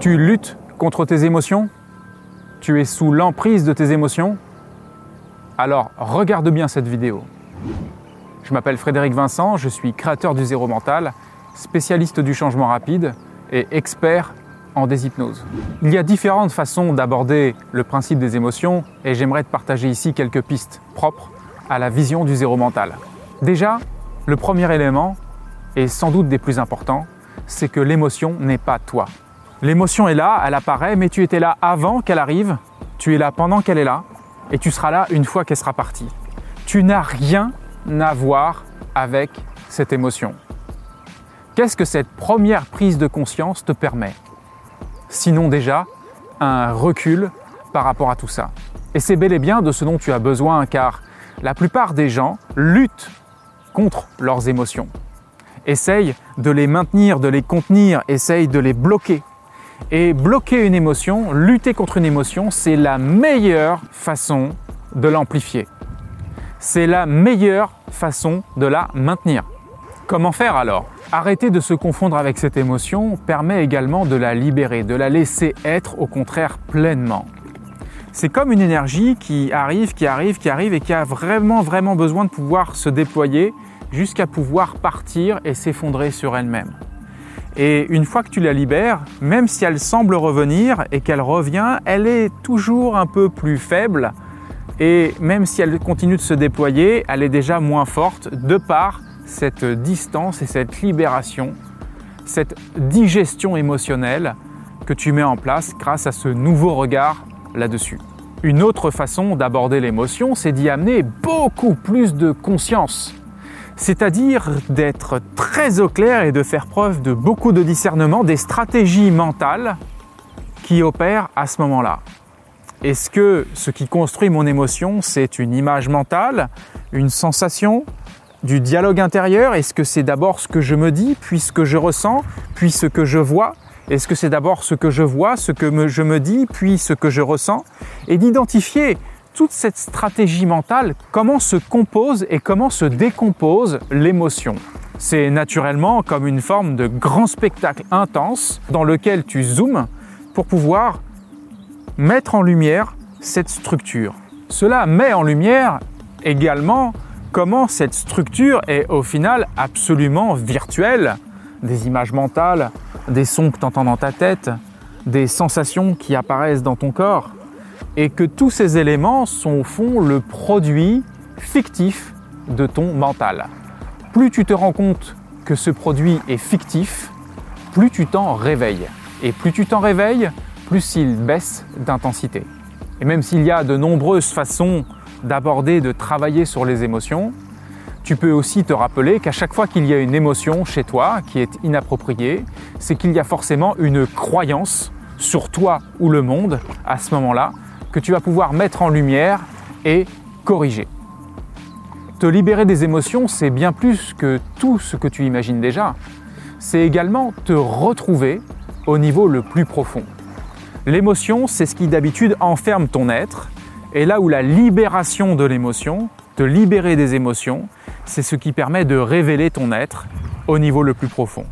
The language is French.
Tu luttes contre tes émotions? Tu es sous l'emprise de tes émotions? Alors regarde bien cette vidéo. Je m'appelle Frédéric Vincent, je suis créateur du Zéro Mental, spécialiste du changement rapide et expert en déshypnose. Il y a différentes façons d'aborder le principe des émotions et j'aimerais te partager ici quelques pistes propres à la vision du zéro mental. Déjà, le premier élément, et sans doute des plus importants, c'est que l'émotion n'est pas toi. L'émotion est là, elle apparaît, mais tu étais là avant qu'elle arrive, tu es là pendant qu'elle est là, et tu seras là une fois qu'elle sera partie. Tu n'as rien à voir avec cette émotion. Qu'est-ce que cette première prise de conscience te permet? Sinon déjà, un recul par rapport à tout ça. Et c'est bel et bien de ce dont tu as besoin car la plupart des gens luttent contre leurs émotions, essayent de les maintenir, de les contenir, essayent de les bloquer. Et bloquer une émotion, lutter contre une émotion, c'est la meilleure façon de l'amplifier. C'est la meilleure façon de la maintenir. Comment faire alors? Arrêter de se confondre avec cette émotion permet également de la libérer, de la laisser être au contraire pleinement. C'est comme une énergie qui arrive, qui arrive, qui arrive et qui a vraiment, vraiment besoin de pouvoir se déployer jusqu'à pouvoir partir et s'effondrer sur elle-même. Et une fois que tu la libères, même si elle semble revenir et qu'elle revient, elle est toujours un peu plus faible. Et même si elle continue de se déployer, elle est déjà moins forte de par cette distance et cette libération, cette digestion émotionnelle que tu mets en place grâce à ce nouveau regard là-dessus. Une autre façon d'aborder l'émotion, c'est d'y amener beaucoup plus de conscience, c'est-à-dire d'être très au clair et de faire preuve de beaucoup de discernement, des stratégies mentales qui opèrent à ce moment-là. Est-ce que ce qui construit mon émotion, c'est une image mentale, une sensation, du dialogue intérieur? Est-ce que c'est d'abord ce que je me dis, puis ce que je ressens, puis ce que je vois? Est-ce que c'est d'abord ce que je vois, ce que je me dis, puis ce que je ressens? Et d'identifier toute cette stratégie mentale, comment se compose et comment se décompose l'émotion. C'est naturellement comme une forme de grand spectacle intense dans lequel tu zoomes pour pouvoir mettre en lumière cette structure. Cela met en lumière également comment cette structure est au final absolument virtuelle. Des images mentales, des sons que tu entends dans ta tête, des sensations qui apparaissent dans ton corps, et que tous ces éléments sont au fond le produit fictif de ton mental. Plus tu te rends compte que ce produit est fictif, plus tu t'en réveilles. Et plus tu t'en réveilles, plus il baisse d'intensité. Et même s'il y a de nombreuses façons d'aborder, de travailler sur les émotions, tu peux aussi te rappeler qu'à chaque fois qu'il y a une émotion chez toi qui est inappropriée, c'est qu'il y a forcément une croyance sur toi ou le monde à ce moment-là que tu vas pouvoir mettre en lumière et corriger. Te libérer des émotions, c'est bien plus que tout ce que tu imagines déjà. C'est également te retrouver au niveau le plus profond. L'émotion, c'est ce qui d'habitude enferme ton être, et là où la libération de l'émotion, te libérer des émotions, c'est ce qui permet de révéler ton être au niveau le plus profond.